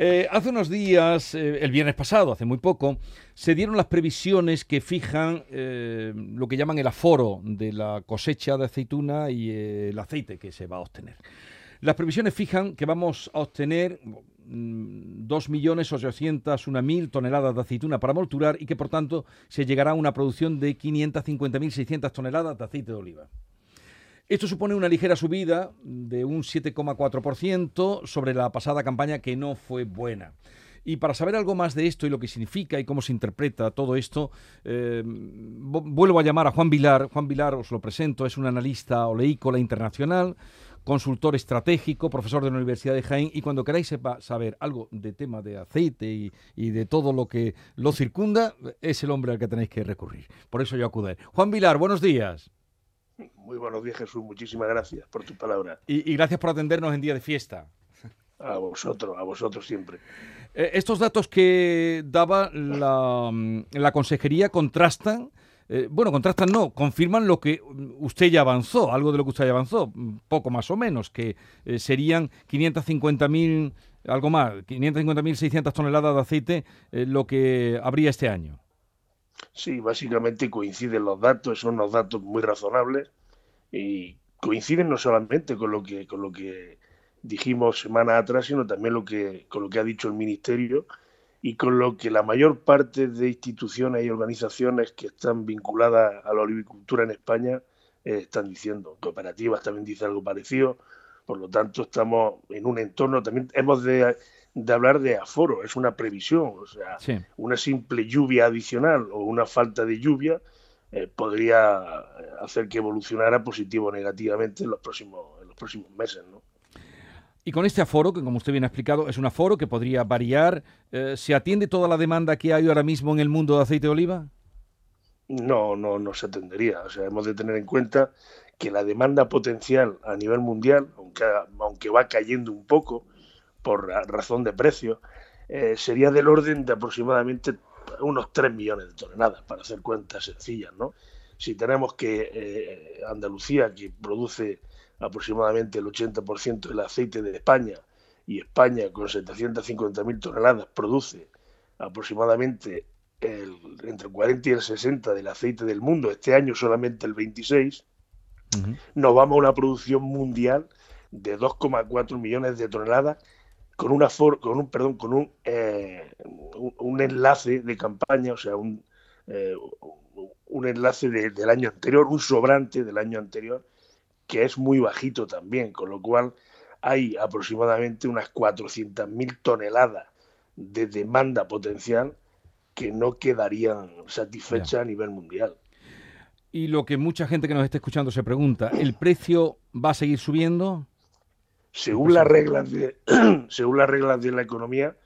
Eh, hace unos días, eh, el viernes pasado, hace muy poco, se dieron las previsiones que fijan eh, lo que llaman el aforo de la cosecha de aceituna y el aceite que se va a obtener. Las previsiones fijan que vamos a obtener 2.801.000 mm, toneladas de aceituna para molturar y que por tanto se llegará a una producción de 550.600 toneladas de aceite de oliva. Esto supone una ligera subida de un 7,4% sobre la pasada campaña que no fue buena. Y para saber algo más de esto y lo que significa y cómo se interpreta todo esto, eh, vuelvo a llamar a Juan Vilar. Juan Vilar, os lo presento, es un analista oleícola internacional, consultor estratégico, profesor de la Universidad de Jaén. Y cuando queráis saber algo de tema de aceite y, y, de todo lo que lo circunda, es el hombre al que tenéis que recurrir. Por eso yo acudo. Juan Vilar, buenos días. Muy buenos días, Jesús. Muchísimas gracias por tu palabra. Y, gracias por atendernos en día de fiesta. A vosotros, a vosotros siempre. Eh, estos datos que daba la, mm, consejería contrastan, eh, bueno, contrastan no, confirman lo que usted ya avanzó, algo de lo que usted ya avanzó, poco más o menos, que eh, serían 550.000, algo más, 550.600 toneladas de aceite lo que habría este año. Sí, básicamente coinciden los datos, son unos datos muy razonables y coinciden no solamente con lo que con lo que dijimos semana atrás, sino también lo que con lo que ha dicho el ministerio y con lo que la mayor parte de instituciones y organizaciones que están vinculadas a la olivicultura en España eh, están diciendo. Cooperativas también dicen algo parecido. Por lo tanto, estamos en un entorno, también hemos de de hablar de aforo, es una previsión, o sea, una simple lluvia adicional o una falta de lluvia eh, podría hacer que evolucionara positivo o negativamente en los próximos, en los próximos meses, ¿no? Y con este aforo, que como usted bien ha explicado, es un aforo que podría variar, eh, ¿se atiende toda la demanda que hay ahora mismo en el mundo de aceite de oliva? No, no, no se atendería. O sea, hemos de tener en cuenta que la demanda potencial a nivel mundial, aunque, aunque va cayendo un poco, por razón de precio, eh, sería del orden de aproximadamente unos 3 millones de toneladas, para hacer cuentas sencillas, ¿no? Si tenemos que eh, Andalucía, que produce aproximadamente el 80% del aceite de España, y España con 750.000 toneladas produce aproximadamente el, entre el 40 y el 60 del aceite del mundo, este año solamente el 26, nos vamos a una producción mundial de 2,4 millones de toneladas con una con un perdón con un, eh, un, enlace de campaña o sea un, eh, un enlace del año anterior un sobrante del año anterior que es muy bajito también con lo cual hay aproximadamente unas 400.000 toneladas de demanda potencial que no quedarían satisfechas a nivel mundial. Y lo que mucha gente que nos está escuchando se pregunta, ¿el precio va a seguir subiendo? Según las reglas de según las reglas de la economía,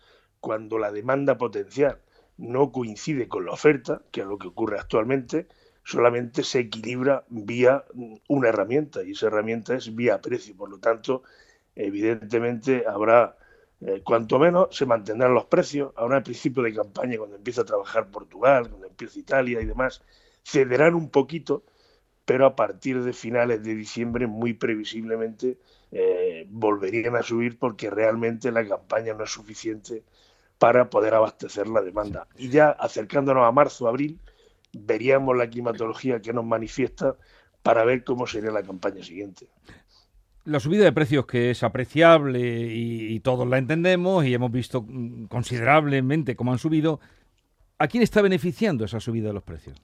cuando la demanda potencial no coincide con la oferta, que es lo que ocurre actualmente, solamente se equilibra vía una herramienta y esa herramienta es vía precio. Por lo tanto, evidentemente habrá, eh, cuanto menos se mantendrán los precios. Ahora al principio de campaña, cuando empieza a trabajar Portugal, cuando empieza Italia y demás, cederán un poquito, pero a partir de finales de diciembre, muy previsiblemente, eh, volverían a subir porque realmente la campaña no es suficiente para poder abastecer la demanda. Y ya acercándonos a marzo, abril, veríamos la climatología que nos manifiesta para ver cómo sería la campaña siguiente. La subida de precios que es apreciable y, todos la entendemos y hemos visto considerablemente cómo han subido, ¿a quién está beneficiando esa subida de los precios?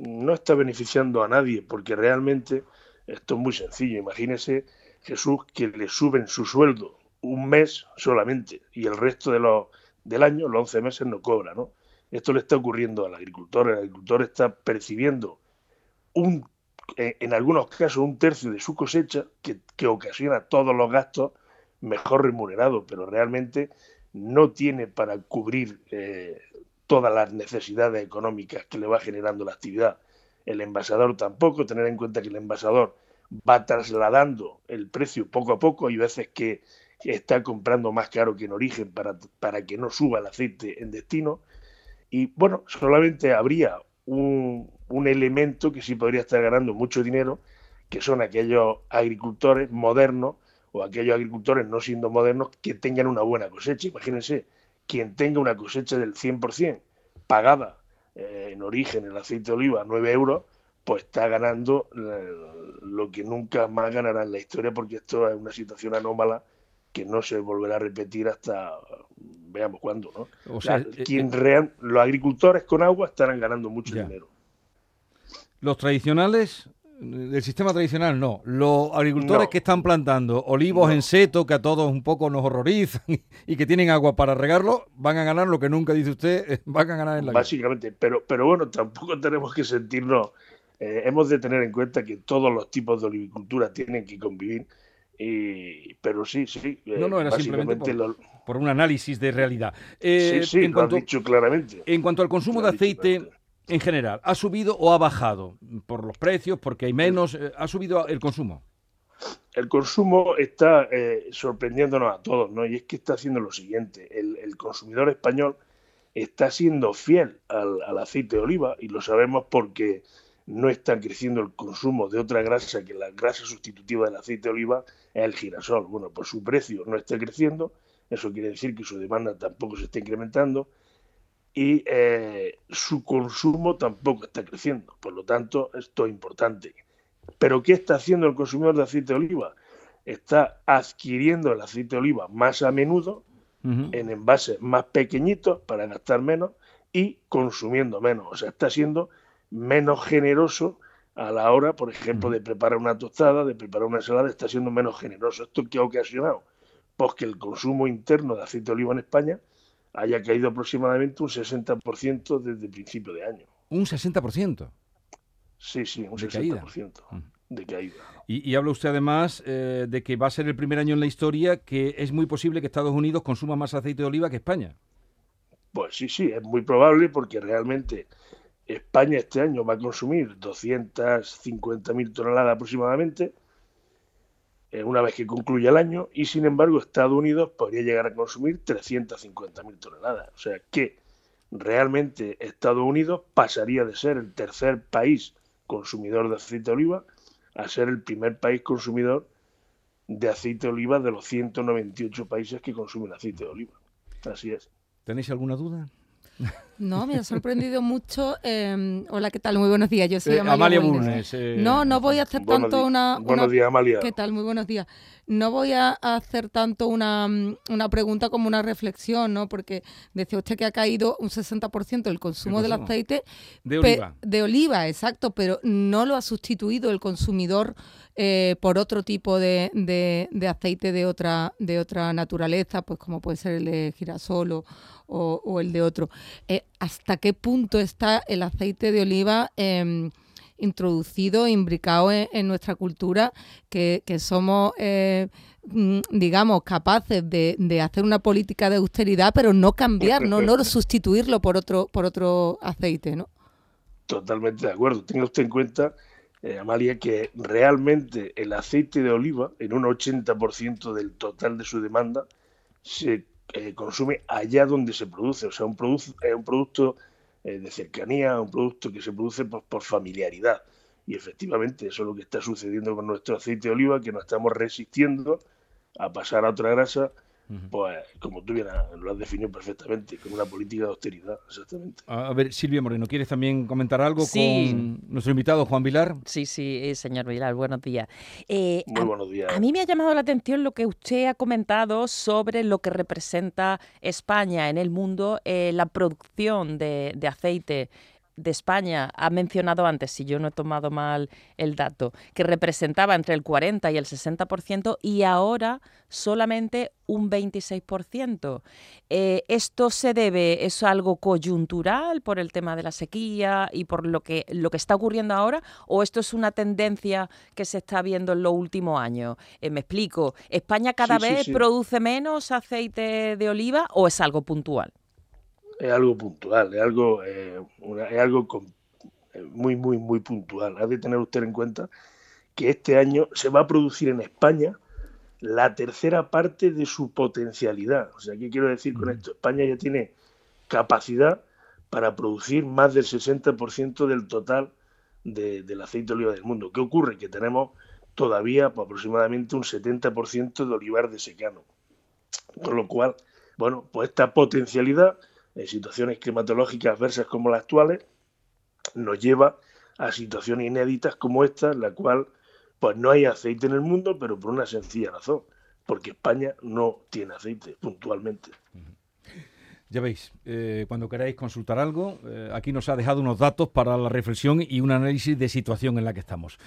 No está beneficiando a nadie porque realmente esto es muy sencillo. Imagínese Jesús que le suben su sueldo un mes solamente y el resto de los, del año, los 11 meses, no cobra, ¿no? Esto le está ocurriendo al agricultor. El agricultor está percibiendo un, eh, en algunos casos un tercio de su cosecha que, ocasiona todos los gastos mejor remunerados, pero realmente no tiene para cubrir eh, todas las necesidades económicas que le va generando la actividad. El envasador tampoco, tener en cuenta que el envasador va trasladando el precio poco a poco. Hay veces que está comprando más caro que en origen para, para que no suba el aceite en destino. Y bueno, solamente habría un, un elemento que sí podría estar ganando mucho dinero, que son aquellos agricultores modernos o aquellos agricultores no siendo modernos que tengan una buena cosecha. Imagínense, quien tenga una cosecha del 100% pagada eh, en origen el aceite de oliva a 9 euros, pues está ganando eh, lo que nunca más ganará en la historia porque esto es una situación anómala que no se volverá a repetir hasta veamos cuándo, ¿no? O sea, eh, quien los agricultores con agua estarán ganando mucho dinero. Los tradicionales del sistema tradicional no. Los agricultores que están plantando olivos en seto, que a todos un poco nos horrorizan y que tienen agua para regarlo, van a ganar lo que nunca dice usted, van a ganar en la Básicamente, pero, pero bueno, tampoco tenemos que sentirnos, eh, hemos de tener en cuenta que todos los tipos de olivicultura tienen que convivir, y, pero sí, sí. no, no, era simplemente por, un análisis de realidad. Eh, sí, sí, en cuanto, dicho claramente. En cuanto al consumo de aceite en general, ¿ha subido o ha bajado? Por los precios, porque hay menos, eh, ¿ha subido el consumo? El consumo está eh, sorprendiéndonos a todos, ¿no? Y es que está haciendo lo siguiente, el, consumidor español está siendo fiel al, aceite de oliva y lo sabemos porque no está creciendo el consumo de otra grasa que la grasa sustitutiva del aceite de oliva es el girasol. Bueno, por su precio no está creciendo, eso quiere decir que su demanda tampoco se está incrementando y eh, su consumo tampoco está creciendo. Por lo tanto, esto es importante. Pero ¿qué está haciendo el consumidor de aceite de oliva? Está adquiriendo el aceite de oliva más a menudo, en envases más pequeñitos para gastar menos y consumiendo menos. O sea, está siendo menos generoso a la hora, por ejemplo, de preparar una tostada, de preparar una ensalada, está siendo menos generoso. ¿Esto qué ha ocasionado? Pues que el consumo interno de aceite de oliva en España haya caído aproximadamente un 60% desde el principio de año. ¿Un 60%? Sí, sí, un 60% de caída. Y, habla usted además eh, de que va a ser el primer año en la historia que es muy posible que Estados Unidos consuma más aceite de oliva que España. Pues sí, sí, es muy probable porque realmente España este año va a consumir 250.000 toneladas aproximadamente eh, una vez que concluya el año y sin embargo Estados Unidos podría llegar a consumir 350.000 toneladas. O sea que realmente Estados Unidos pasaría de ser el tercer país consumidor de aceite de oliva a ser el primer país consumidor de aceite de oliva de los 198 países que consumen aceite de oliva. Así es. ¿Tenéis alguna duda? No, me ha sorprendido mucho. Em, hola, ¿qué tal? Muy buenos días. Yo soy eh, Amalia, Bulnes. Eh, no, no voy a hacer tanto una, Buenos días, Amalia. ¿Qué tal? Muy buenos días. No voy a hacer tanto una, una, pregunta como una reflexión, ¿no? Porque decía usted que ha caído un 60% el consumo del aceite. De oliva. De oliva, exacto, pero no lo ha sustituido el consumidor eh, por otro tipo de, de, aceite de otra, de otra naturaleza, pues como puede ser el de girasol o, o, el de otro. Eh, ¿Hasta qué punto está el aceite de oliva eh, introducido, imbricado en, nuestra cultura, que, somos, eh, mm, digamos, capaces de, hacer una política de austeridad, pero no cambiar, no, no sustituirlo por otro, por otro aceite, ¿no? Totalmente de acuerdo. Tenga usted en cuenta, eh, Amalia, que realmente el aceite de oliva, en un 80% del total de su demanda, se eh, consume allá donde se produce. O sea, un es un producto eh, de cercanía, un producto que se produce por, familiaridad. Y efectivamente eso es lo que está sucediendo con nuestro aceite de oliva, que nos estamos resistiendo a pasar a otra grasa pues como tú bien lo has definido perfectamente, con una política de austeridad, exactamente. A ver, Silvia Moreno, ¿quieres también comentar algo con nuestro invitado Juan Vilar? Sí, sí, eh, señor Vilar, buenos días. Eh, Muy buenos días. A, mí me ha llamado la atención lo que usted ha comentado sobre lo que representa España en el mundo, eh, la producción de, de aceite de España ha mencionado antes, si yo no he tomado mal el dato, que representaba entre el 40 y el 60% y ahora solamente un 26%. Eh, ¿Esto se debe, es algo coyuntural por el tema de la sequía y por lo que, lo que está ocurriendo ahora o esto es una tendencia que se está viendo en los últimos años? Eh, me explico, ¿España cada vez produce menos aceite de oliva o es algo puntual? Es algo puntual, es algo, eh, es algo eh, muy, muy, muy puntual. Ha de tener usted en cuenta que este año se va a producir en España la tercera parte de su potencialidad. O sea, ¿qué quiero decir con esto? España ya tiene capacidad para producir más del 60% del total del aceite de oliva del mundo. ¿Qué ocurre? Que tenemos todavía pues, aproximadamente un 70% de olivar de secano. Con lo cual, bueno, pues esta potencialidad en situaciones climatológicas adversas como las actuales nos lleva a situaciones inéditas como esta, en la cual pues no hay aceite en el mundo, pero por una sencilla razón, porque España no tiene aceite puntualmente. Ya veis, eh, cuando queráis consultar algo, eh, aquí nos ha dejado unos datos para la reflexión y un análisis de situación en la que estamos.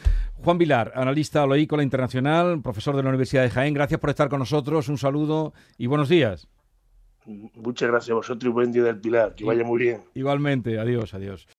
Juan Vilar, analista oleícola internacional, profesor de la Universidad de Jaén, gracias por estar con nosotros, un saludo y buenos días. Muchas gracias a vosotros y buen día del Pilar, que vaya muy bien. Igualmente, adiós, adiós.